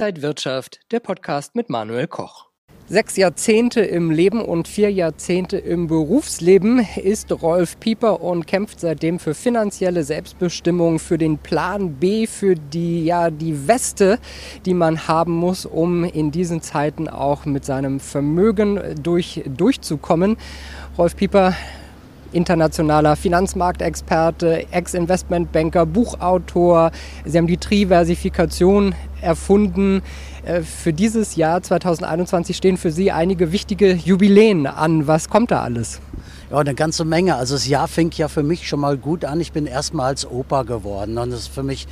Inside Wirtschaft, der Podcast mit Manuel Koch. Sechs Jahrzehnte im Leben und vier Jahrzehnte im Berufsleben ist Rolf Pieper und kämpft seitdem für finanzielle Selbstbestimmung, für den Plan B, für die, ja, die Weste, die man haben muss, um in diesen Zeiten auch mit seinem Vermögen durch, durchzukommen. Rolf Pieper, internationaler Finanzmarktexperte, Ex-Investmentbanker, Buchautor. Sie haben die Triversifikation erfunden. Äh, für dieses Jahr 2021 stehen für Sie einige wichtige Jubiläen an. Was kommt da alles? Ja, eine ganze Menge. Also das Jahr fing ja für mich schon mal gut an. Ich bin erstmal als Opa geworden und das ist für mich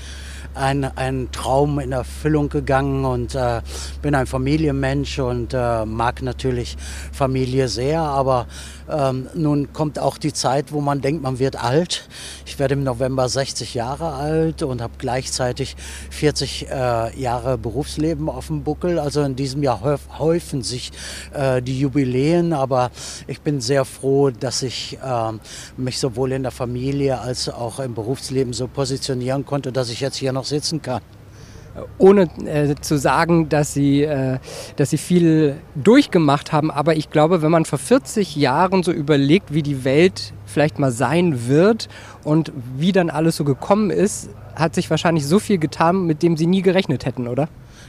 ein, ein Traum in Erfüllung gegangen und äh, bin ein Familienmensch und äh, mag natürlich Familie sehr, aber ähm, nun kommt auch die Zeit, wo man denkt, man wird alt. Ich werde im November 60 Jahre alt und habe gleichzeitig 40 äh, Jahre Berufsleben auf dem Buckel. Also in diesem Jahr häufen sich äh, die Jubiläen, aber ich bin sehr froh, dass ich äh, mich sowohl in der Familie als auch im Berufsleben so positionieren konnte, dass ich jetzt hier noch sitzen kann ohne äh, zu sagen, dass sie, äh, dass sie viel durchgemacht haben. Aber ich glaube, wenn man vor 40 Jahren so überlegt, wie die Welt vielleicht mal sein wird und wie dann alles so gekommen ist, hat sich wahrscheinlich so viel getan, mit dem sie nie gerechnet hätten, oder?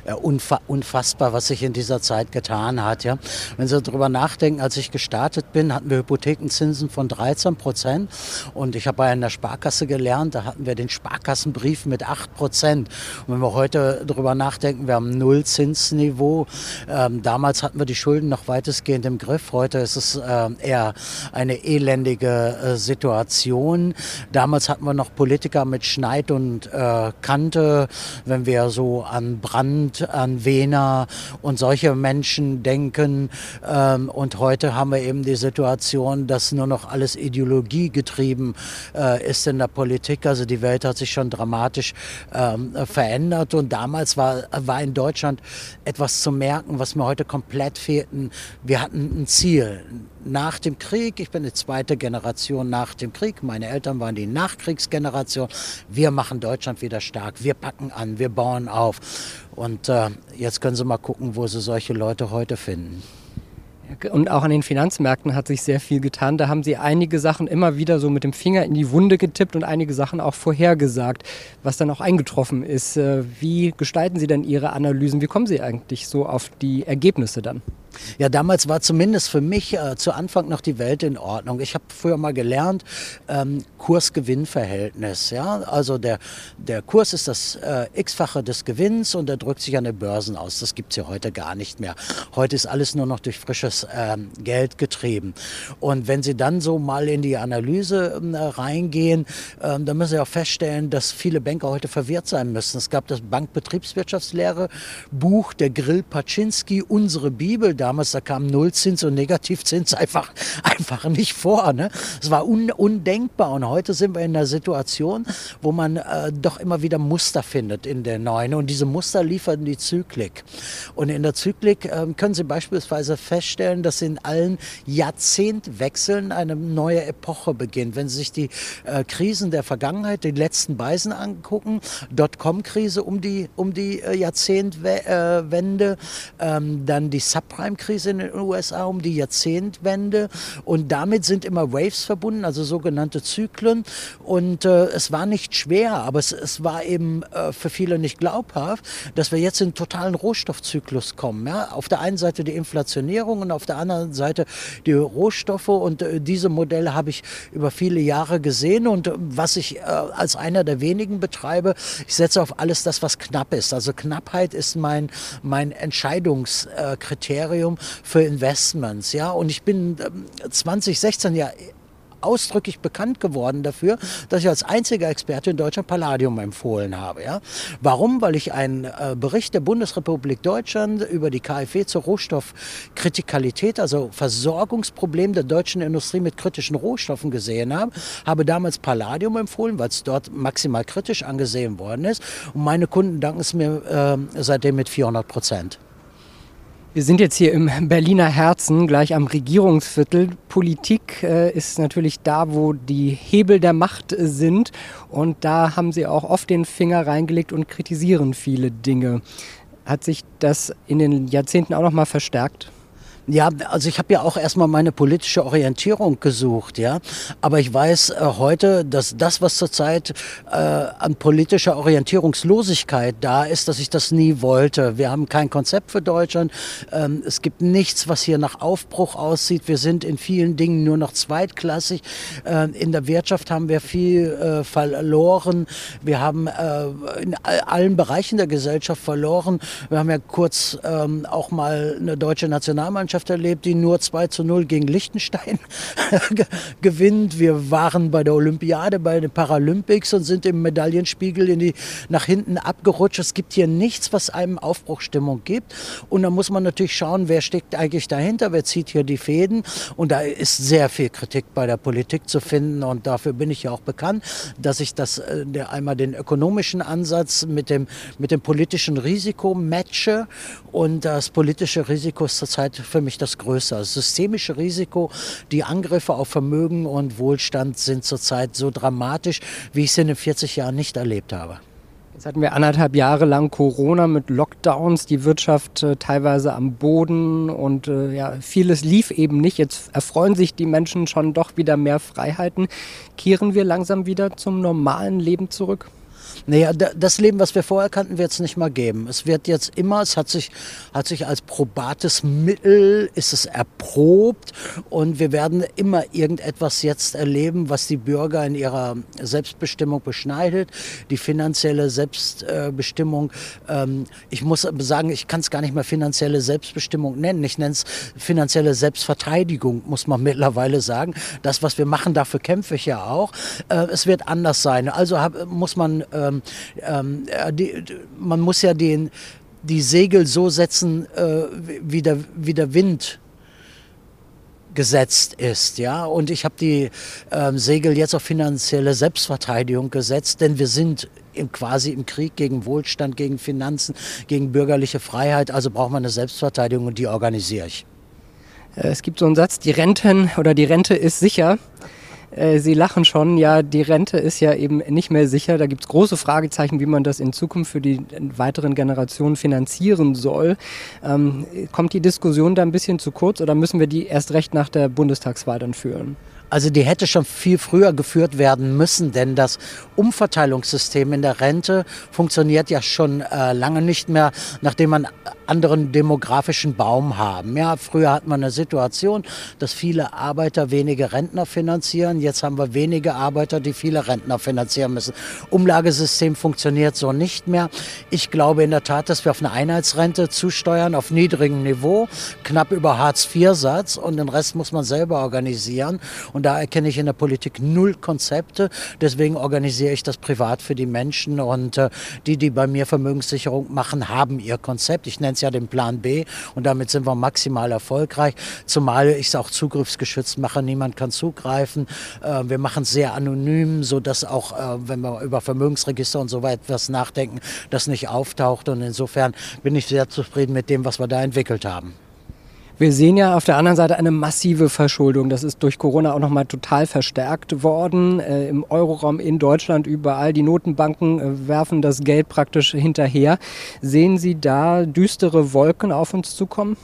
Ja, unfassbar, was sich in dieser Zeit getan hat. Ja. Wenn Sie darüber nachdenken, als ich gestartet bin, hatten wir Hypothekenzinsen von 13 Prozent und ich habe bei einer Sparkasse gelernt, da hatten wir den Sparkassenbrief mit 8 Prozent. Und wenn wir heute darüber nachdenken, wir haben Nullzinsniveau. Ähm, damals hatten wir die Schulden noch weitestgehend im Griff. Heute ist es äh, eher eine elendige äh, Situation. Damals hatten wir noch Politiker mit Schneid und äh, Kante. Wenn wir so an Brand an Wiener und solche Menschen denken. Ähm, und heute haben wir eben die Situation, dass nur noch alles ideologiegetrieben äh, ist in der Politik. Also die Welt hat sich schon dramatisch ähm, verändert. Und damals war, war in Deutschland etwas zu merken, was mir heute komplett fehlten. Wir hatten ein Ziel nach dem Krieg. Ich bin die zweite Generation nach dem Krieg. Meine Eltern waren die Nachkriegsgeneration. Wir machen Deutschland wieder stark. Wir packen an, wir bauen auf. Und äh, jetzt können Sie mal gucken, wo Sie solche Leute heute finden. Und auch an den Finanzmärkten hat sich sehr viel getan. Da haben Sie einige Sachen immer wieder so mit dem Finger in die Wunde getippt und einige Sachen auch vorhergesagt, was dann auch eingetroffen ist. Äh, wie gestalten Sie denn Ihre Analysen? Wie kommen Sie eigentlich so auf die Ergebnisse dann? Ja, damals war zumindest für mich äh, zu Anfang noch die Welt in Ordnung. Ich habe früher mal gelernt, ähm, Kurs-Gewinn-Verhältnis. Ja? Also der, der Kurs ist das äh, x-fache des Gewinns und der drückt sich an den Börsen aus. Das gibt es ja heute gar nicht mehr. Heute ist alles nur noch durch frisches ähm, Geld getrieben. Und wenn Sie dann so mal in die Analyse äh, reingehen, ähm, dann müssen Sie auch feststellen, dass viele Banker heute verwirrt sein müssen. Es gab das Bankbetriebswirtschaftslehre Buch der Grill Paczynski, unsere Bibel damals, da kam Nullzins und Negativzins einfach, einfach nicht vor. Ne? Es war un, undenkbar und heute sind wir in einer Situation, wo man äh, doch immer wieder Muster findet in der neuen und diese Muster liefern die Zyklik. Und in der Zyklik äh, können Sie beispielsweise feststellen, dass in allen Jahrzehntwechseln eine neue Epoche beginnt. Wenn Sie sich die äh, Krisen der Vergangenheit, die letzten Beisen angucken, Dotcom-Krise um die, um die äh, Jahrzehntwende, ähm, dann die Subprime Subprime-Krise in den USA, um die Jahrzehntwende. Und damit sind immer Waves verbunden, also sogenannte Zyklen. Und äh, es war nicht schwer, aber es, es war eben äh, für viele nicht glaubhaft, dass wir jetzt in einen totalen Rohstoffzyklus kommen. Ja? Auf der einen Seite die Inflationierung und auf der anderen Seite die Rohstoffe. Und äh, diese Modelle habe ich über viele Jahre gesehen. Und äh, was ich äh, als einer der wenigen betreibe, ich setze auf alles das, was knapp ist. Also Knappheit ist mein, mein Entscheidungskriterium Kriterium für Investments. Ja? Und ich bin 2016 ähm, ja ausdrücklich bekannt geworden dafür, dass ich als einziger Experte in Deutschland Palladium empfohlen habe. Ja? Warum? Weil ich einen äh, Bericht der Bundesrepublik Deutschland über die KfW zur Rohstoffkritikalität, also Versorgungsproblem der deutschen Industrie mit kritischen Rohstoffen gesehen habe, habe damals Palladium empfohlen, weil es dort maximal kritisch angesehen worden ist. Und meine Kunden danken es mir äh, seitdem mit 400 Prozent. Wir sind jetzt hier im Berliner Herzen, gleich am Regierungsviertel. Politik äh, ist natürlich da, wo die Hebel der Macht sind. Und da haben Sie auch oft den Finger reingelegt und kritisieren viele Dinge. Hat sich das in den Jahrzehnten auch noch mal verstärkt? Ja, also ich habe ja auch erstmal meine politische Orientierung gesucht, ja. Aber ich weiß äh, heute, dass das, was zurzeit äh, an politischer Orientierungslosigkeit da ist, dass ich das nie wollte. Wir haben kein Konzept für Deutschland. Ähm, es gibt nichts, was hier nach Aufbruch aussieht. Wir sind in vielen Dingen nur noch zweitklassig. Äh, in der Wirtschaft haben wir viel äh, verloren. Wir haben äh, in allen Bereichen der Gesellschaft verloren. Wir haben ja kurz ähm, auch mal eine deutsche Nationalmannschaft Mannschaft erlebt, die nur 2 zu 0 gegen Liechtenstein gewinnt. Wir waren bei der Olympiade, bei den Paralympics und sind im Medaillenspiegel in die, nach hinten abgerutscht. Es gibt hier nichts, was einem Aufbruchstimmung gibt. Und da muss man natürlich schauen, wer steckt eigentlich dahinter, wer zieht hier die Fäden. Und da ist sehr viel Kritik bei der Politik zu finden. Und dafür bin ich ja auch bekannt, dass ich das äh, einmal den ökonomischen Ansatz mit dem, mit dem politischen Risiko matche. Und das politische Risiko ist zurzeit für mich mich das größte. Das systemische Risiko, die Angriffe auf Vermögen und Wohlstand sind zurzeit so dramatisch, wie ich sie in den 40 Jahren nicht erlebt habe. Jetzt hatten wir anderthalb Jahre lang Corona mit Lockdowns, die Wirtschaft äh, teilweise am Boden und äh, ja, vieles lief eben nicht. Jetzt erfreuen sich die Menschen schon doch wieder mehr Freiheiten. Kehren wir langsam wieder zum normalen Leben zurück? Naja, das Leben, was wir vorher kannten, wird es nicht mal geben. Es wird jetzt immer, es hat sich, hat sich als probates Mittel, ist es erprobt und wir werden immer irgendetwas jetzt erleben, was die Bürger in ihrer Selbstbestimmung beschneidet, die finanzielle Selbstbestimmung. Ähm, ich muss sagen, ich kann es gar nicht mehr finanzielle Selbstbestimmung nennen. Ich nenne es finanzielle Selbstverteidigung, muss man mittlerweile sagen. Das, was wir machen, dafür kämpfe ich ja auch. Äh, es wird anders sein. Also muss man ähm, ähm, äh, die, man muss ja den, die Segel so setzen, äh, wie, der, wie der Wind gesetzt ist, ja. Und ich habe die ähm, Segel jetzt auf finanzielle Selbstverteidigung gesetzt, denn wir sind im, quasi im Krieg gegen Wohlstand, gegen Finanzen, gegen bürgerliche Freiheit. Also braucht man eine Selbstverteidigung und die organisiere ich. Äh, es gibt so einen Satz: Die Renten oder die Rente ist sicher. Äh, Sie lachen schon, ja, die Rente ist ja eben nicht mehr sicher. Da gibt es große Fragezeichen, wie man das in Zukunft für die weiteren Generationen finanzieren soll. Ähm, kommt die Diskussion da ein bisschen zu kurz oder müssen wir die erst recht nach der Bundestagswahl dann führen? Also die hätte schon viel früher geführt werden müssen, denn das Umverteilungssystem in der Rente funktioniert ja schon äh, lange nicht mehr, nachdem man anderen demografischen Baum haben. Ja, früher hat man eine Situation, dass viele Arbeiter wenige Rentner finanzieren. Jetzt haben wir wenige Arbeiter, die viele Rentner finanzieren müssen. Umlagesystem funktioniert so nicht mehr. Ich glaube in der Tat, dass wir auf eine Einheitsrente zusteuern, auf niedrigem Niveau, knapp über Hartz-IV-Satz und den Rest muss man selber organisieren. Und da erkenne ich in der Politik null Konzepte. Deswegen organisiere ich das privat für die Menschen und äh, die, die bei mir Vermögenssicherung machen, haben ihr Konzept. Ich nenne es ja den Plan B und damit sind wir maximal erfolgreich, zumal ich es auch zugriffsgeschützt mache, niemand kann zugreifen. Äh, wir machen es sehr anonym, sodass auch, äh, wenn wir über Vermögensregister und so weiter etwas nachdenken, das nicht auftaucht und insofern bin ich sehr zufrieden mit dem, was wir da entwickelt haben. Wir sehen ja auf der anderen Seite eine massive Verschuldung. Das ist durch Corona auch nochmal total verstärkt worden. Äh, Im Euroraum in Deutschland überall. Die Notenbanken äh, werfen das Geld praktisch hinterher. Sehen Sie da düstere Wolken auf uns zukommen?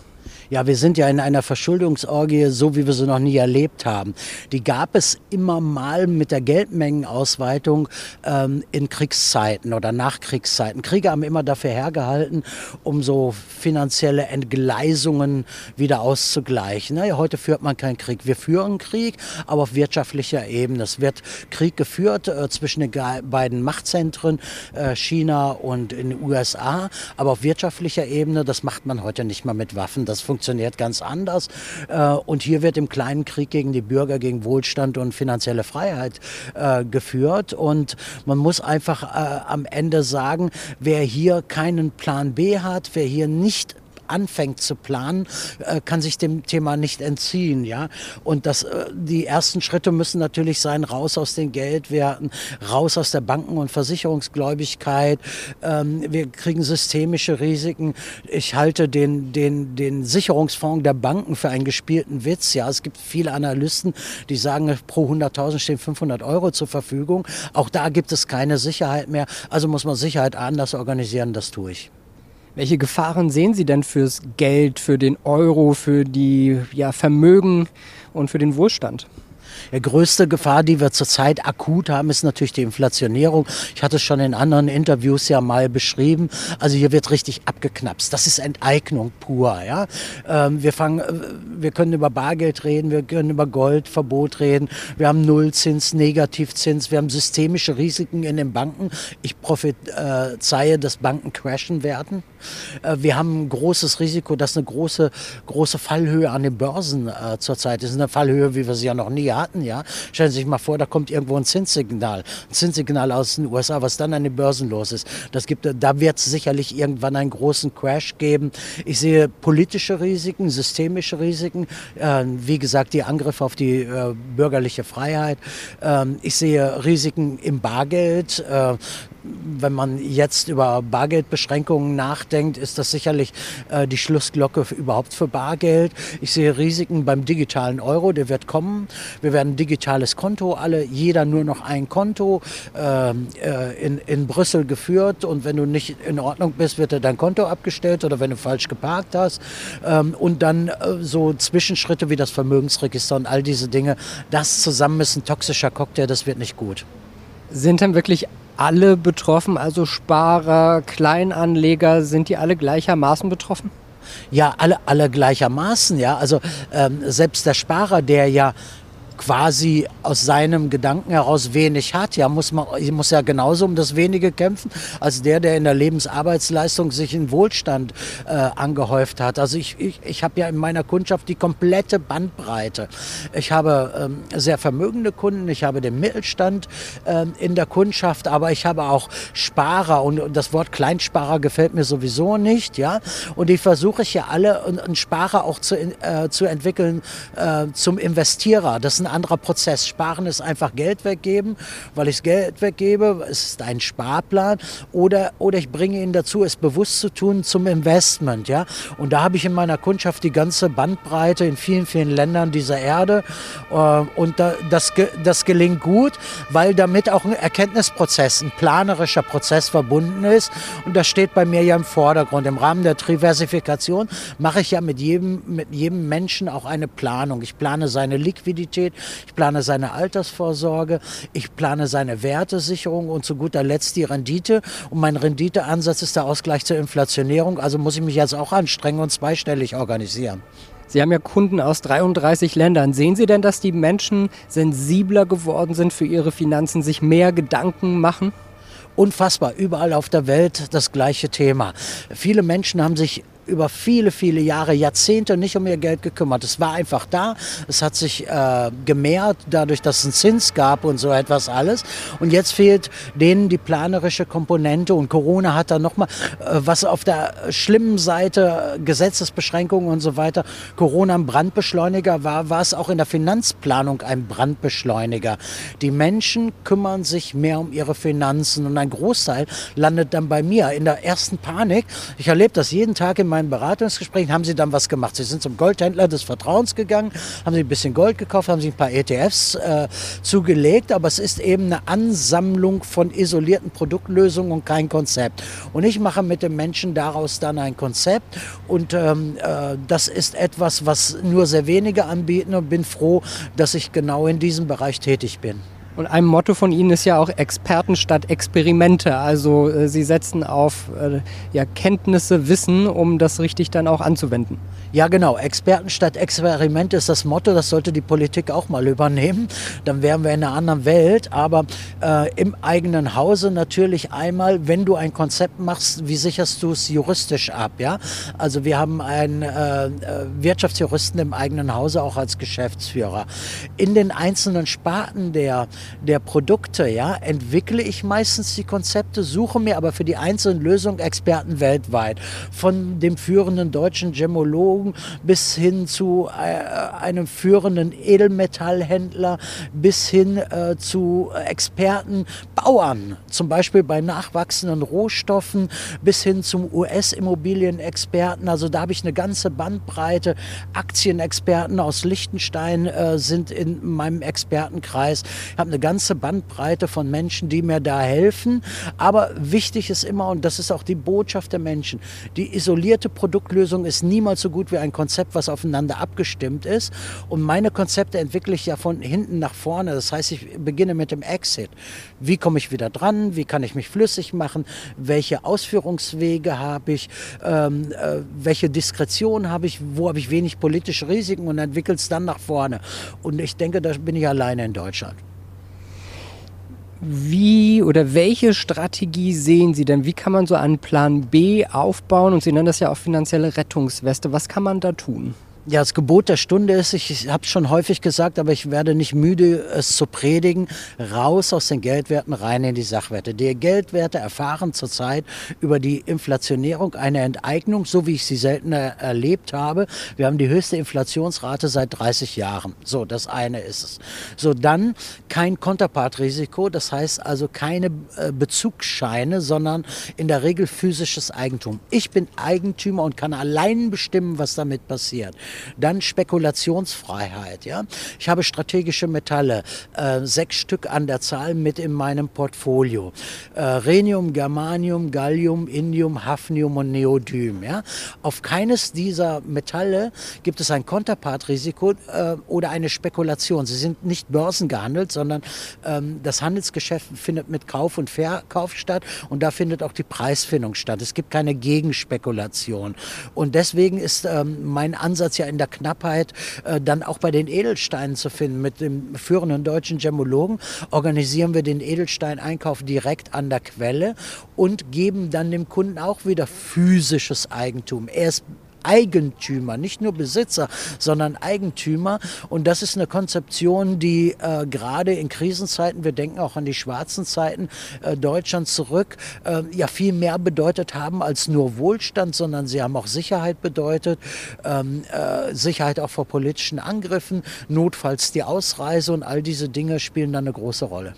Ja, wir sind ja in einer Verschuldungsorgie, so wie wir sie noch nie erlebt haben. Die gab es immer mal mit der Geldmengenausweitung ähm, in Kriegszeiten oder Nachkriegszeiten. Kriege haben immer dafür hergehalten, um so finanzielle Entgleisungen wieder auszugleichen. Naja, heute führt man keinen Krieg. Wir führen Krieg, aber auf wirtschaftlicher Ebene. Es wird Krieg geführt äh, zwischen den beiden Machtzentren, äh, China und in den USA, aber auf wirtschaftlicher Ebene, das macht man heute nicht mehr mit Waffen. Das ganz anders. Äh, und hier wird im kleinen Krieg gegen die Bürger, gegen Wohlstand und finanzielle Freiheit äh, geführt. Und man muss einfach äh, am Ende sagen, wer hier keinen Plan B hat, wer hier nicht anfängt zu planen, äh, kann sich dem Thema nicht entziehen. Ja? Und das, äh, die ersten Schritte müssen natürlich sein, raus aus den Geldwerten, raus aus der Banken- und Versicherungsgläubigkeit. Ähm, wir kriegen systemische Risiken. Ich halte den, den, den Sicherungsfonds der Banken für einen gespielten Witz. Ja, es gibt viele Analysten, die sagen, pro 100.000 stehen 500 Euro zur Verfügung. Auch da gibt es keine Sicherheit mehr. Also muss man Sicherheit anders organisieren. Das tue ich. Welche Gefahren sehen Sie denn fürs Geld, für den Euro, für die ja, Vermögen und für den Wohlstand? Die größte Gefahr, die wir zurzeit akut haben, ist natürlich die Inflationierung. Ich hatte es schon in anderen Interviews ja mal beschrieben. Also hier wird richtig abgeknapst. Das ist Enteignung pur. Ja? Ähm, wir, fangen, äh, wir können über Bargeld reden, wir können über Goldverbot reden. Wir haben Nullzins, Negativzins, wir haben systemische Risiken in den Banken. Ich prophezeie, dass Banken crashen werden. Äh, wir haben ein großes Risiko, dass eine große, große Fallhöhe an den Börsen äh, zurzeit ist. Eine Fallhöhe, wie wir sie ja noch nie hatten. Ja? Stellen Sie sich mal vor, da kommt irgendwo ein Zinssignal. Ein Zinssignal aus den USA, was dann an den Börsen los ist. Das gibt, da wird es sicherlich irgendwann einen großen Crash geben. Ich sehe politische Risiken, systemische Risiken. Äh, wie gesagt, die Angriffe auf die äh, bürgerliche Freiheit. Ähm, ich sehe Risiken im Bargeld. Äh, wenn man jetzt über Bargeldbeschränkungen nachdenkt, ist das sicherlich äh, die Schlussglocke überhaupt für Bargeld. Ich sehe Risiken beim digitalen Euro, der wird kommen. Wir werden ein digitales Konto, alle, jeder nur noch ein Konto äh, in, in Brüssel geführt und wenn du nicht in Ordnung bist, wird dir dein Konto abgestellt oder wenn du falsch geparkt hast. Ähm, und dann äh, so Zwischenschritte wie das Vermögensregister und all diese Dinge. Das zusammen ist ein toxischer Cocktail, das wird nicht gut. Sind dann wirklich alle betroffen, also Sparer, Kleinanleger, sind die alle gleichermaßen betroffen? Ja, alle, alle gleichermaßen, ja. Also ähm, selbst der Sparer, der ja quasi aus seinem Gedanken heraus wenig hat, ja, muss man muss ja genauso um das wenige kämpfen, als der, der in der Lebensarbeitsleistung sich in Wohlstand äh, angehäuft hat. Also ich, ich, ich habe ja in meiner Kundschaft die komplette Bandbreite. Ich habe ähm, sehr vermögende Kunden, ich habe den Mittelstand ähm, in der Kundschaft, aber ich habe auch Sparer und, das Wort Kleinsparer gefällt mir sowieso nicht, ja. Und die versuche ich ja alle, einen Sparer auch zu, äh, zu entwickeln äh, zum Investierer. Das ein anderer Prozess. Sparen ist einfach Geld weggeben, weil ich Geld weggebe. Es ist ein Sparplan. Oder, oder ich bringe ihn dazu, es bewusst zu tun zum Investment. Ja? Und da habe ich in meiner Kundschaft die ganze Bandbreite in vielen, vielen Ländern dieser Erde. Äh, und das, das gelingt gut, weil damit auch ein Erkenntnisprozess, ein planerischer Prozess verbunden ist. Und das steht bei mir ja im Vordergrund. Im Rahmen der Diversifikation mache ich ja mit jedem, mit jedem Menschen auch eine Planung. Ich plane seine Liquidität, ich plane seine Altersvorsorge, ich plane seine Wertesicherung und zu guter Letzt die Rendite. Und mein Renditeansatz ist der Ausgleich zur Inflationierung. Also muss ich mich jetzt auch anstrengen und zweistellig organisieren. Sie haben ja Kunden aus 33 Ländern. Sehen Sie denn, dass die Menschen sensibler geworden sind für ihre Finanzen, sich mehr Gedanken machen? Unfassbar, überall auf der Welt das gleiche Thema. Viele Menschen haben sich über viele, viele Jahre, Jahrzehnte nicht um ihr Geld gekümmert. Es war einfach da. Es hat sich äh, gemehrt, dadurch, dass es einen Zins gab und so etwas alles. Und jetzt fehlt denen die planerische Komponente. Und Corona hat da nochmal, äh, was auf der schlimmen Seite, Gesetzesbeschränkungen und so weiter, Corona ein Brandbeschleuniger war, war es auch in der Finanzplanung ein Brandbeschleuniger. Die Menschen kümmern sich mehr um ihre Finanzen und ein Großteil landet dann bei mir in der ersten Panik. Ich erlebe das jeden Tag in meinen Beratungsgesprächen haben sie dann was gemacht. Sie sind zum Goldhändler des Vertrauens gegangen, haben sie ein bisschen Gold gekauft, haben sich ein paar ETFs äh, zugelegt, aber es ist eben eine Ansammlung von isolierten Produktlösungen und kein Konzept. Und ich mache mit den Menschen daraus dann ein Konzept und ähm, äh, das ist etwas, was nur sehr wenige anbieten und bin froh, dass ich genau in diesem Bereich tätig bin. Und ein Motto von Ihnen ist ja auch Experten statt Experimente. Also äh, Sie setzen auf äh, ja, Kenntnisse, Wissen, um das richtig dann auch anzuwenden. Ja, genau. Experten statt Experimente ist das Motto. Das sollte die Politik auch mal übernehmen. Dann wären wir in einer anderen Welt. Aber äh, im eigenen Hause natürlich einmal, wenn du ein Konzept machst, wie sicherst du es juristisch ab? Ja? Also wir haben einen äh, äh, Wirtschaftsjuristen im eigenen Hause auch als Geschäftsführer. In den einzelnen Sparten der, der Produkte ja, entwickle ich meistens die Konzepte, suche mir aber für die einzelnen Lösungen Experten weltweit. Von dem führenden deutschen Gemologen bis hin zu äh, einem führenden Edelmetallhändler bis hin äh, zu Experten, Bauern, zum Beispiel bei nachwachsenden Rohstoffen bis hin zum US-Immobilienexperten. Also da habe ich eine ganze Bandbreite. Aktienexperten aus Liechtenstein äh, sind in meinem Expertenkreis. Ich habe eine ganze Bandbreite von Menschen, die mir da helfen. Aber wichtig ist immer, und das ist auch die Botschaft der Menschen, die isolierte Produktlösung ist niemals so gut wie ein Konzept, was aufeinander abgestimmt ist. Und meine Konzepte entwickle ich ja von hinten nach vorne. Das heißt, ich beginne mit dem Exit. Wie komme ich wieder dran? Wie kann ich mich flüssig machen? Welche Ausführungswege habe ich? Ähm, äh, welche Diskretion habe ich? Wo habe ich wenig politische Risiken? Und entwickle es dann nach vorne. Und ich denke, da bin ich alleine in Deutschland. Wie oder welche Strategie sehen Sie denn? Wie kann man so einen Plan B aufbauen? Und Sie nennen das ja auch finanzielle Rettungsweste. Was kann man da tun? Ja, das Gebot der Stunde ist, ich habe es schon häufig gesagt, aber ich werde nicht müde, es zu predigen, raus aus den Geldwerten, rein in die Sachwerte. Die Geldwerte erfahren zurzeit über die Inflationierung eine Enteignung, so wie ich sie selten erlebt habe. Wir haben die höchste Inflationsrate seit 30 Jahren. So, das eine ist es. So, dann kein Konterpartrisiko, das heißt also keine äh, Bezugsscheine, sondern in der Regel physisches Eigentum. Ich bin Eigentümer und kann allein bestimmen, was damit passiert. Dann Spekulationsfreiheit. Ja? Ich habe strategische Metalle, äh, sechs Stück an der Zahl mit in meinem Portfolio. Äh, Rhenium, Germanium, Gallium, Indium, Hafnium und Neodym. Ja? Auf keines dieser Metalle gibt es ein Konterpartrisiko äh, oder eine Spekulation. Sie sind nicht börsengehandelt, sondern ähm, das Handelsgeschäft findet mit Kauf und Verkauf statt und da findet auch die Preisfindung statt. Es gibt keine Gegenspekulation. Und deswegen ist ähm, mein Ansatz ja in der Knappheit äh, dann auch bei den Edelsteinen zu finden. Mit dem führenden deutschen Gemmologen organisieren wir den Edelsteineinkauf direkt an der Quelle und geben dann dem Kunden auch wieder physisches Eigentum. Er ist Eigentümer, nicht nur Besitzer, sondern Eigentümer. Und das ist eine Konzeption, die äh, gerade in Krisenzeiten, wir denken auch an die schwarzen Zeiten äh, Deutschlands zurück, äh, ja viel mehr bedeutet haben als nur Wohlstand, sondern sie haben auch Sicherheit bedeutet, ähm, äh, Sicherheit auch vor politischen Angriffen, notfalls die Ausreise und all diese Dinge spielen dann eine große Rolle.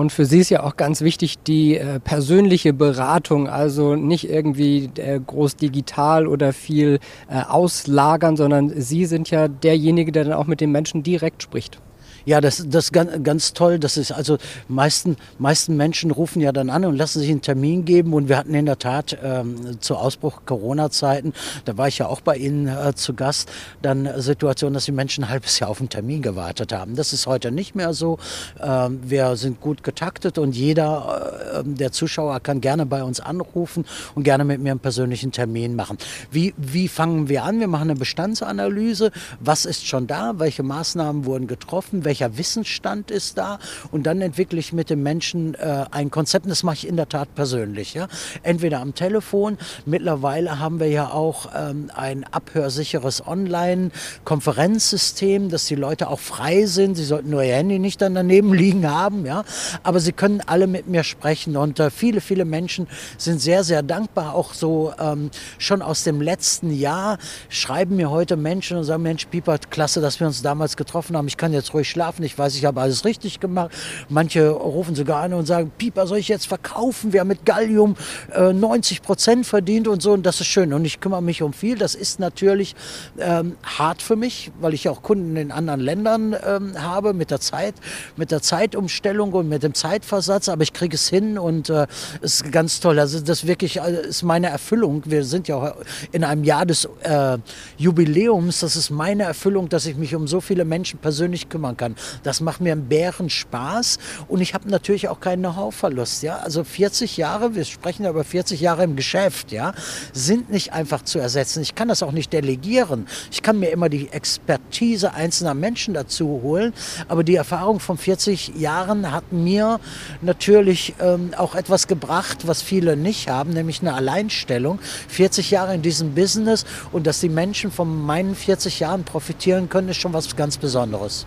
Und für Sie ist ja auch ganz wichtig die äh, persönliche Beratung, also nicht irgendwie äh, groß digital oder viel äh, auslagern, sondern Sie sind ja derjenige, der dann auch mit den Menschen direkt spricht. Ja, das, ist ganz, ganz toll. Das ist also meisten, meisten Menschen rufen ja dann an und lassen sich einen Termin geben. Und wir hatten in der Tat ähm, zu Ausbruch Corona-Zeiten, da war ich ja auch bei Ihnen äh, zu Gast, dann Situation, dass die Menschen ein halbes Jahr auf einen Termin gewartet haben. Das ist heute nicht mehr so. Ähm, wir sind gut getaktet und jeder äh, der Zuschauer kann gerne bei uns anrufen und gerne mit mir einen persönlichen Termin machen. Wie, wie fangen wir an? Wir machen eine Bestandsanalyse. Was ist schon da? Welche Maßnahmen wurden getroffen? Welcher Wissensstand ist da und dann entwickle ich mit dem Menschen äh, ein Konzept das mache ich in der Tat persönlich. Ja? Entweder am Telefon, mittlerweile haben wir ja auch ähm, ein abhörsicheres Online-Konferenzsystem, dass die Leute auch frei sind. Sie sollten nur ihr Handy nicht dann daneben liegen haben, ja? aber sie können alle mit mir sprechen und äh, viele, viele Menschen sind sehr, sehr dankbar, auch so ähm, schon aus dem letzten Jahr schreiben mir heute Menschen und sagen, Mensch, Pieper, klasse, dass wir uns damals getroffen haben. Ich kann jetzt ruhig schlafen schlafen. Ich weiß, ich habe alles richtig gemacht. Manche rufen sogar an und sagen, Pieper, soll ich jetzt verkaufen? Wir haben mit Gallium äh, 90 Prozent verdient und so. Und das ist schön. Und ich kümmere mich um viel. Das ist natürlich ähm, hart für mich, weil ich auch Kunden in anderen Ländern ähm, habe mit der Zeit, mit der Zeitumstellung und mit dem Zeitversatz. Aber ich kriege es hin und äh, ist ganz toll. Also das wirklich äh, ist meine Erfüllung. Wir sind ja auch in einem Jahr des äh, Jubiläums. Das ist meine Erfüllung, dass ich mich um so viele Menschen persönlich kümmern kann kann. Das macht mir einen Bären Spaß und ich habe natürlich auch keinen Know-how-Verlust. Ja? Also 40 Jahre, wir sprechen ja über 40 Jahre im Geschäft, ja, sind nicht einfach zu ersetzen. Ich kann das auch nicht delegieren. Ich kann mir immer die Expertise einzelner Menschen dazu holen, aber die Erfahrung von 40 Jahren hat mir natürlich ähm, auch etwas gebracht, was viele nicht haben, nämlich eine Alleinstellung. 40 Jahre in diesem Business und dass die Menschen von meinen 40 Jahren profitieren können, ist schon was ganz Besonderes.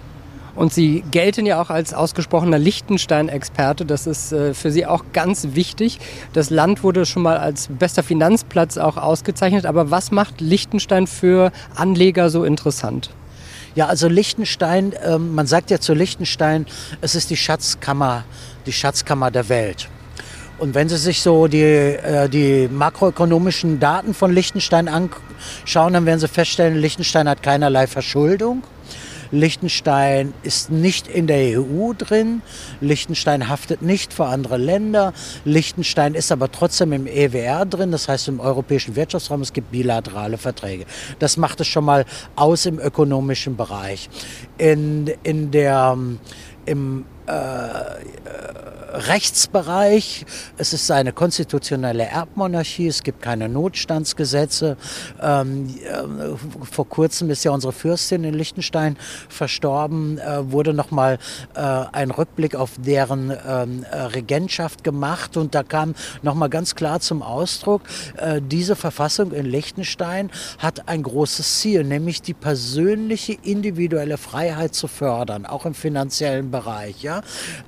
Und Sie gelten ja auch als ausgesprochener Liechtenstein-Experte. Das ist äh, für Sie auch ganz wichtig. Das Land wurde schon mal als bester Finanzplatz auch ausgezeichnet. Aber was macht Liechtenstein für Anleger so interessant? Ja, also Liechtenstein, äh, man sagt ja zu Liechtenstein, es ist die Schatzkammer, die Schatzkammer der Welt. Und wenn Sie sich so die, äh, die makroökonomischen Daten von Liechtenstein anschauen, dann werden Sie feststellen, Liechtenstein hat keinerlei Verschuldung. Liechtenstein ist nicht in der EU drin. Liechtenstein haftet nicht für andere Länder. Liechtenstein ist aber trotzdem im EWR drin, das heißt im europäischen Wirtschaftsraum. Es gibt bilaterale Verträge. Das macht es schon mal aus im ökonomischen Bereich. In, in der, im äh, Rechtsbereich. Es ist eine konstitutionelle Erbmonarchie. Es gibt keine Notstandsgesetze. Ähm, äh, vor kurzem ist ja unsere Fürstin in Liechtenstein verstorben. Äh, wurde nochmal äh, ein Rückblick auf deren ähm, äh, Regentschaft gemacht und da kam nochmal ganz klar zum Ausdruck, äh, diese Verfassung in Liechtenstein hat ein großes Ziel, nämlich die persönliche individuelle Freiheit zu fördern, auch im finanziellen Bereich. Ja?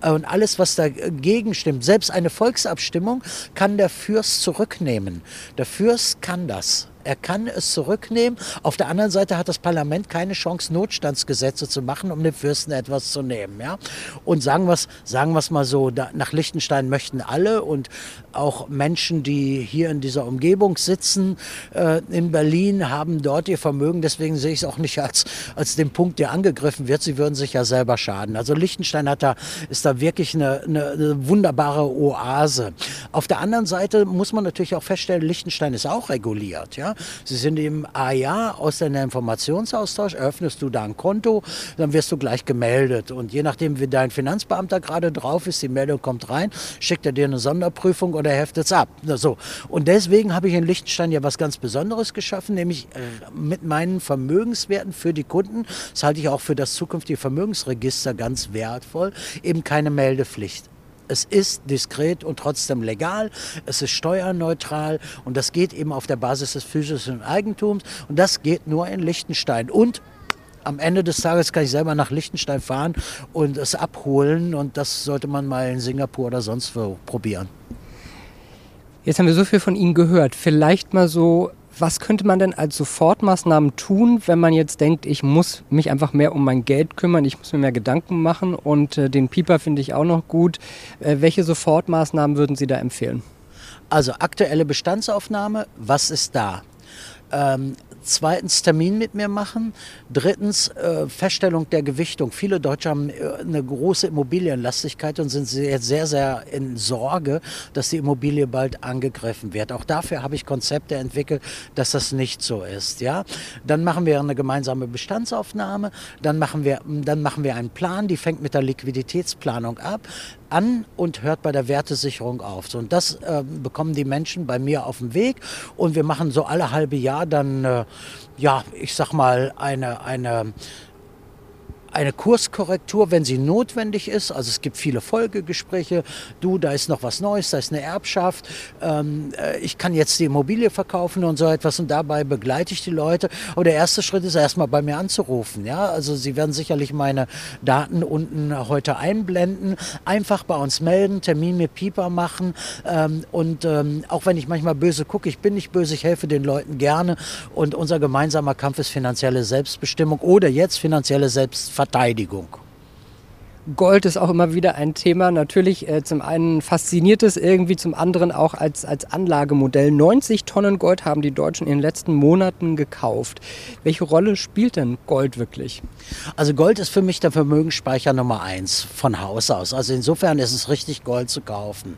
Und alles, was da gegenstimmt. Selbst eine Volksabstimmung kann der Fürst zurücknehmen. Der Fürst kann das. Er kann es zurücknehmen. Auf der anderen Seite hat das Parlament keine Chance, Notstandsgesetze zu machen, um den Fürsten etwas zu nehmen. Ja? Und sagen wir es sagen mal so, da, nach Liechtenstein möchten alle und auch Menschen, die hier in dieser Umgebung sitzen, äh, in Berlin, haben dort ihr Vermögen. Deswegen sehe ich es auch nicht als, als den Punkt, der angegriffen wird. Sie würden sich ja selber schaden. Also Liechtenstein hat da, ist da wirklich eine, eine, eine wunderbare Oase. Auf der anderen Seite muss man natürlich auch feststellen, Liechtenstein ist auch reguliert. Ja? Sie sind im AJA aus dem Informationsaustausch, eröffnest du da ein Konto, dann wirst du gleich gemeldet. Und je nachdem, wie dein Finanzbeamter gerade drauf ist, die Meldung kommt rein, schickt er dir eine Sonderprüfung oder heftet es ab. So. Und deswegen habe ich in Liechtenstein ja was ganz Besonderes geschaffen, nämlich äh, mit meinen Vermögenswerten für die Kunden, das halte ich auch für das zukünftige Vermögensregister ganz wertvoll, eben keine Meldepflicht. Es ist diskret und trotzdem legal. Es ist steuerneutral und das geht eben auf der Basis des physischen Eigentums und das geht nur in Liechtenstein. Und am Ende des Tages kann ich selber nach Liechtenstein fahren und es abholen und das sollte man mal in Singapur oder sonst wo probieren. Jetzt haben wir so viel von Ihnen gehört. Vielleicht mal so was könnte man denn als Sofortmaßnahmen tun, wenn man jetzt denkt, ich muss mich einfach mehr um mein Geld kümmern, ich muss mir mehr Gedanken machen und äh, den Pieper finde ich auch noch gut. Äh, welche Sofortmaßnahmen würden Sie da empfehlen? Also aktuelle Bestandsaufnahme, was ist da? Ähm, Zweitens Termin mit mir machen. Drittens äh, Feststellung der Gewichtung. Viele Deutsche haben äh, eine große Immobilienlastigkeit und sind jetzt sehr, sehr in Sorge, dass die Immobilie bald angegriffen wird. Auch dafür habe ich Konzepte entwickelt, dass das nicht so ist. Ja? Dann machen wir eine gemeinsame Bestandsaufnahme. Dann machen wir, dann machen wir einen Plan, die fängt mit der Liquiditätsplanung ab an und hört bei der Wertesicherung auf. So, und das äh, bekommen die Menschen bei mir auf dem Weg. Und wir machen so alle halbe Jahr dann, äh, ja, ich sag mal, eine, eine eine Kurskorrektur, wenn sie notwendig ist. Also es gibt viele Folgegespräche. Du, da ist noch was Neues, da ist eine Erbschaft. Ähm, äh, ich kann jetzt die Immobilie verkaufen und so etwas und dabei begleite ich die Leute. Aber der erste Schritt ist erstmal bei mir anzurufen. Ja, also Sie werden sicherlich meine Daten unten heute einblenden. Einfach bei uns melden, Termin mit Pieper machen. Ähm, und ähm, auch wenn ich manchmal böse gucke, ich bin nicht böse, ich helfe den Leuten gerne. Und unser gemeinsamer Kampf ist finanzielle Selbstbestimmung oder jetzt finanzielle Selbstverteidigung. Verteidigung. Gold ist auch immer wieder ein Thema. Natürlich äh, zum einen fasziniert es irgendwie, zum anderen auch als, als Anlagemodell. 90 Tonnen Gold haben die Deutschen in den letzten Monaten gekauft. Welche Rolle spielt denn Gold wirklich? Also Gold ist für mich der Vermögensspeicher Nummer eins von Haus aus. Also insofern ist es richtig, Gold zu kaufen.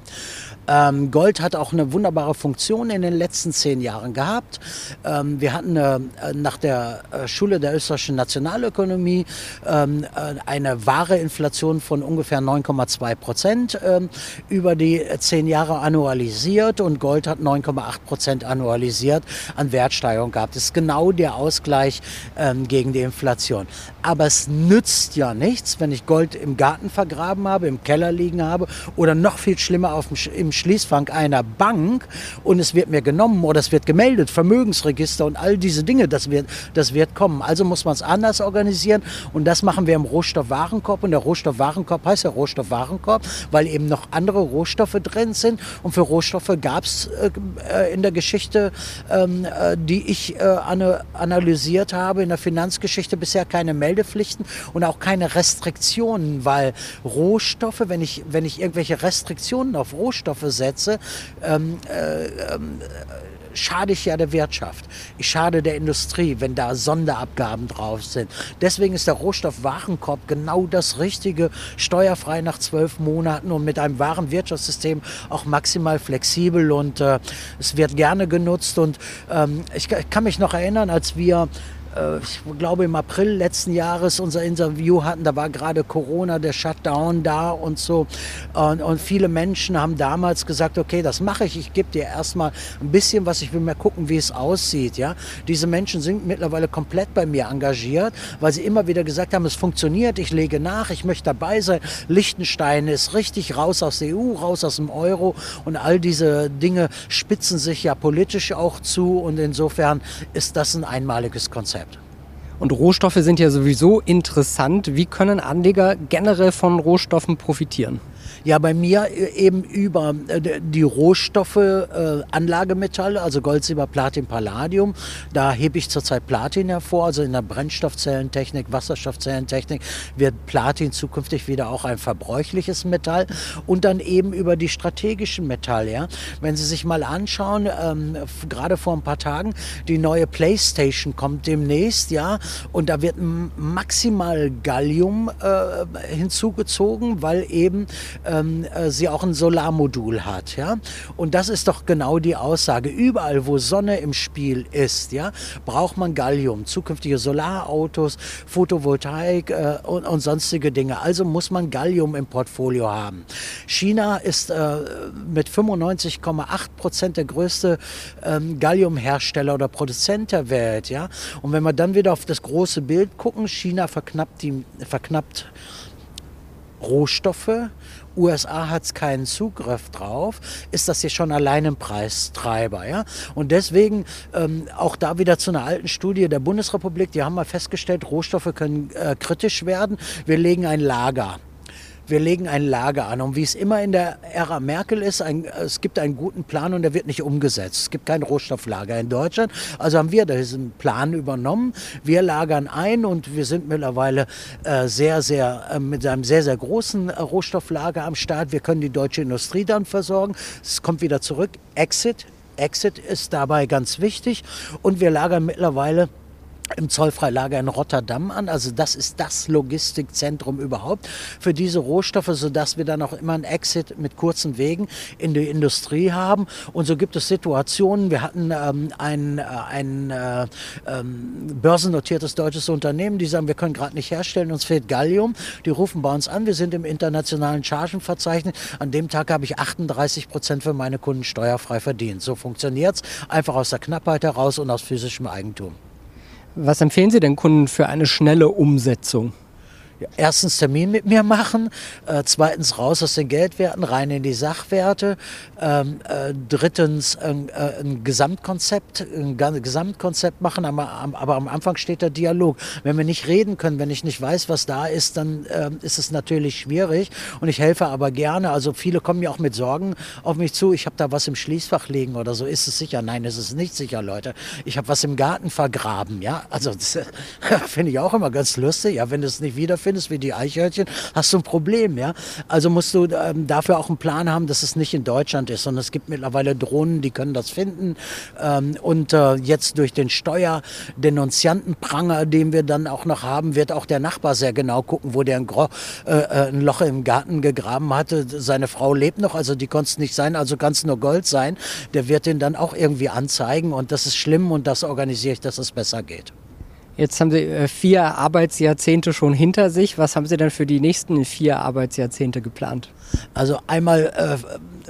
Ähm, Gold hat auch eine wunderbare Funktion in den letzten zehn Jahren gehabt. Ähm, wir hatten äh, nach der äh, Schule der österreichischen Nationalökonomie ähm, äh, eine wahre Inflation von ungefähr 9,2 Prozent ähm, über die zehn Jahre annualisiert und Gold hat 9,8 Prozent annualisiert an Wertsteigerung gehabt. Das ist genau der Ausgleich ähm, gegen die Inflation. Aber es nützt ja nichts, wenn ich Gold im Garten vergraben habe, im Keller liegen habe oder noch viel schlimmer auf dem, im Schließfach einer Bank und es wird mir genommen oder es wird gemeldet, Vermögensregister und all diese Dinge, das wird, das wird kommen. Also muss man es anders organisieren und das machen wir im Rohstoffwarenkorb und der Rohstoffwarenkorb heißt ja Rohstoffwarenkorb, weil eben noch andere Rohstoffe drin sind und für Rohstoffe gab es äh, in der Geschichte, ähm, äh, die ich äh, analysiert habe, in der Finanzgeschichte bisher keine Meldepflichten und auch keine Restriktionen, weil Rohstoffe, wenn ich, wenn ich irgendwelche Restriktionen auf Rohstoffe setze, ähm, äh, ähm, schade ich ja der Wirtschaft. Ich schade der Industrie, wenn da Sonderabgaben drauf sind. Deswegen ist der Rohstoffwarenkorb genau das Richtige, steuerfrei nach zwölf Monaten und mit einem wahren Wirtschaftssystem auch maximal flexibel und äh, es wird gerne genutzt. Und ähm, ich, ich kann mich noch erinnern, als wir äh, ich glaube im April letzten Jahres unser Interview hatten, da war gerade Corona, der Shutdown da und so. Und, und viele Menschen haben damals gesagt, okay, das mache ich, ich gebe dir erstmal ein bisschen was, ich will mal gucken, wie es aussieht. Ja? Diese Menschen sind mittlerweile komplett bei mir engagiert, weil sie immer wieder gesagt haben, es funktioniert, ich lege nach, ich möchte dabei sein. Liechtenstein ist richtig raus aus der EU, raus aus dem Euro und all diese Dinge spitzen sich ja politisch auch zu und insofern ist das ein einmaliges Konzept. Und Rohstoffe sind ja sowieso interessant. Wie können Anleger generell von Rohstoffen profitieren? Ja, bei mir äh, eben über äh, die Rohstoffe, äh, Anlagemetalle, also Gold, Silber, Platin, Palladium. Da hebe ich zurzeit Platin hervor. Also in der Brennstoffzellentechnik, Wasserstoffzellentechnik wird Platin zukünftig wieder auch ein verbräuchliches Metall. Und dann eben über die strategischen Metalle. Ja. Wenn Sie sich mal anschauen, ähm, gerade vor ein paar Tagen, die neue Playstation kommt demnächst, ja, und da wird maximal Gallium äh, hinzugezogen, weil eben ähm, äh, sie auch ein Solarmodul hat. Ja? Und das ist doch genau die Aussage. Überall, wo Sonne im Spiel ist, ja, braucht man Gallium. Zukünftige Solarautos, Photovoltaik äh, und, und, sonstige Dinge. Also muss man Gallium im Portfolio haben. China ist äh, mit 95,8 Prozent der größte ähm, Galliumhersteller oder Produzent der Welt. Ja? Und wenn wir dann wieder auf das große Bild gucken, China verknappt, die, verknappt Rohstoffe USA hat keinen Zugriff drauf, ist das hier schon allein ein Preistreiber. Ja? Und deswegen ähm, auch da wieder zu einer alten Studie der Bundesrepublik, die haben mal festgestellt, Rohstoffe können äh, kritisch werden. Wir legen ein Lager wir legen ein Lager an. Und wie es immer in der Ära Merkel ist, ein, es gibt einen guten Plan und der wird nicht umgesetzt. Es gibt kein Rohstofflager in Deutschland. Also haben wir diesen Plan übernommen. Wir lagern ein und wir sind mittlerweile äh, sehr, sehr, äh, mit einem sehr, sehr großen äh, Rohstofflager am Start. Wir können die deutsche Industrie dann versorgen. Es kommt wieder zurück. Exit. Exit ist dabei ganz wichtig. Und wir lagern mittlerweile im Zollfreilager in Rotterdam an. Also das ist das Logistikzentrum überhaupt für diese Rohstoffe, sodass wir dann auch immer einen Exit mit kurzen Wegen in die Industrie haben. Und so gibt es Situationen. Wir hatten ähm, ein, äh, ein äh, ähm, börsennotiertes deutsches Unternehmen, die sagen, wir können gerade nicht herstellen, uns fehlt Gallium. Die rufen bei uns an, wir sind im internationalen Chargenverzeichnis. An dem Tag habe ich 38 Prozent für meine Kunden steuerfrei verdient. So funktioniert's einfach aus der Knappheit heraus und aus physischem Eigentum. Was empfehlen Sie den Kunden für eine schnelle Umsetzung? Erstens Termin mit mir machen, äh, zweitens raus aus den Geldwerten, rein in die Sachwerte, ähm, äh, drittens äh, ein Gesamtkonzept, ein Gesamtkonzept machen, aber, aber, am Anfang steht der Dialog. Wenn wir nicht reden können, wenn ich nicht weiß, was da ist, dann ähm, ist es natürlich schwierig und ich helfe aber gerne. Also viele kommen ja auch mit Sorgen auf mich zu, ich habe da was im Schließfach liegen oder so. Ist es sicher? Nein, ist es nicht sicher, Leute. Ich habe was im Garten vergraben, ja. Also das finde ich auch immer ganz lustig, ja, wenn du es nicht wiederfindest findest, wie die Eichhörnchen, hast du ein Problem, ja. Also musst du ähm, dafür auch einen Plan haben, dass es nicht in Deutschland ist, sondern es gibt mittlerweile Drohnen, die können das finden. Ähm, und äh, jetzt durch den Steuerdenunziantenpranger, den wir dann auch noch haben, wird auch der Nachbar sehr genau gucken, wo der ein, Gro äh, äh ein Loch im Garten gegraben hatte. Seine Frau lebt noch, also die konnte es nicht sein, also kann es nur Gold sein. Der wird den dann auch irgendwie anzeigen und das ist schlimm und das organisiere ich, dass es besser geht. Jetzt haben Sie äh, vier Arbeitsjahrzehnte schon hinter sich. Was haben Sie denn für die nächsten vier Arbeitsjahrzehnte geplant? Also einmal äh,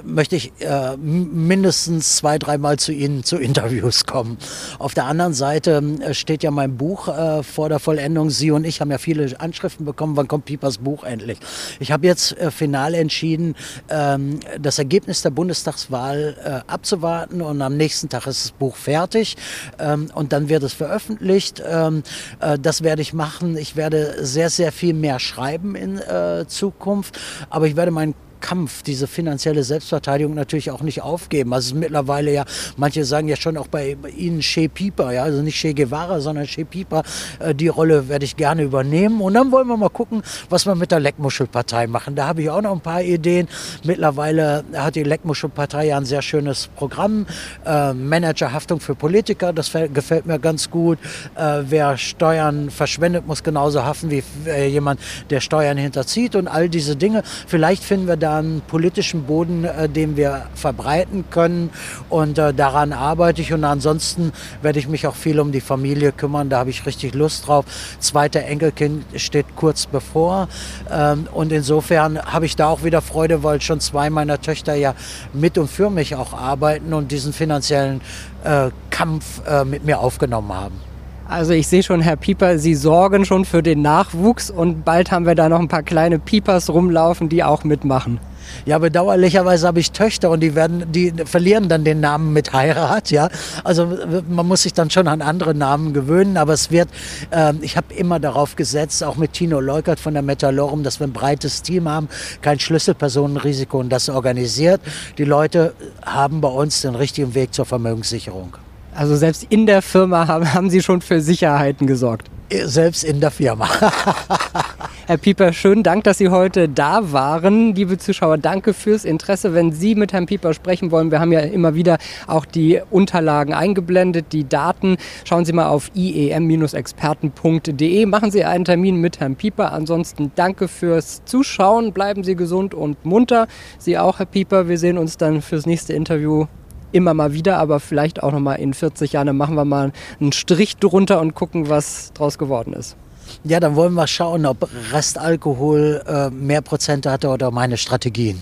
möchte ich äh, mindestens zwei, dreimal zu Ihnen zu Interviews kommen. Auf der anderen Seite äh, steht ja mein Buch äh, vor der Vollendung. Sie und ich haben ja viele Anschriften bekommen. Wann kommt Piepers Buch endlich? Ich habe jetzt äh, final entschieden, ähm, das Ergebnis der Bundestagswahl äh, abzuwarten und am nächsten Tag ist das Buch fertig ähm, und dann wird es veröffentlicht. Ähm, äh, das werde ich machen. Ich werde sehr, sehr viel mehr schreiben in Zukunft, aber ich werde meinen Kampf, diese finanzielle Selbstverteidigung natürlich auch nicht aufgeben. Also mittlerweile ja, manche sagen ja schon auch bei Ihnen Che Pieper, ja, also nicht Che Guevara, sondern Che Pieper, äh, die Rolle werde ich gerne übernehmen. Und dann wollen wir mal gucken, was wir mit der Leckmuschelpartei machen. Da habe ich auch noch ein paar Ideen. Mittlerweile hat die Leckmuschelpartei ja ein sehr schönes Programm. Äh, Managerhaftung für Politiker, das gefällt mir ganz gut. Äh, wer Steuern verschwendet, muss genauso haften wie äh, jemand, der Steuern hinterzieht und all diese Dinge. Vielleicht finden wir da einen politischen Boden, äh, den wir verbreiten können und äh, daran arbeite ich und ansonsten werde ich mich auch viel um die Familie kümmern, da habe ich richtig Lust drauf. Zweiter Enkelkind steht kurz bevor ähm, und insofern habe ich da auch wieder Freude, weil schon zwei meiner Töchter ja mit und für mich auch arbeiten und diesen finanziellen äh, Kampf äh, mit mir aufgenommen haben. Also ich sehe schon, Herr Pieper, Sie sorgen schon für den Nachwuchs und bald haben wir da noch ein paar kleine Piepers rumlaufen, die auch mitmachen. Ja, bedauerlicherweise habe ich Töchter und die werden, die verlieren dann den Namen mit Heirat, ja. Also man muss sich dann schon an andere Namen gewöhnen, aber es wird, äh, ich habe immer darauf gesetzt, auch mit Tino Leukert von der Metallorum, dass wir ein breites Team haben, kein Schlüsselpersonenrisiko und das organisiert. Die Leute haben bei uns den richtigen Weg zur Vermögenssicherung. Also selbst in der Firma haben, haben Sie schon für Sicherheiten gesorgt. Selbst in der Firma. Herr Pieper, schönen Dank, dass Sie heute da waren. Liebe Zuschauer, danke fürs Interesse. Wenn Sie mit Herrn Pieper sprechen wollen, wir haben ja immer wieder auch die Unterlagen eingeblendet, die Daten. Schauen Sie mal auf iem-experten.de. Machen Sie einen Termin mit Herrn Pieper. Ansonsten danke fürs Zuschauen. Bleiben Sie gesund und munter. Sie auch, Herr Pieper. Wir sehen uns dann fürs nächste Interview immer mal wieder, aber vielleicht auch noch mal in 40 Jahren, dann machen wir mal einen Strich drunter und gucken, was draus geworden ist. Ja, dann wollen wir schauen, ob Restalkohol äh, mehr Prozente hatte oder meine Strategien.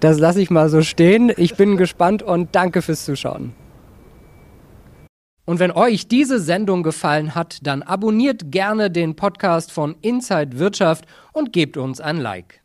Das lasse ich mal so stehen. Ich bin gespannt und danke fürs Zuschauen. Und wenn euch diese Sendung gefallen hat, dann abonniert gerne den Podcast von Inside Wirtschaft und gebt uns ein Like.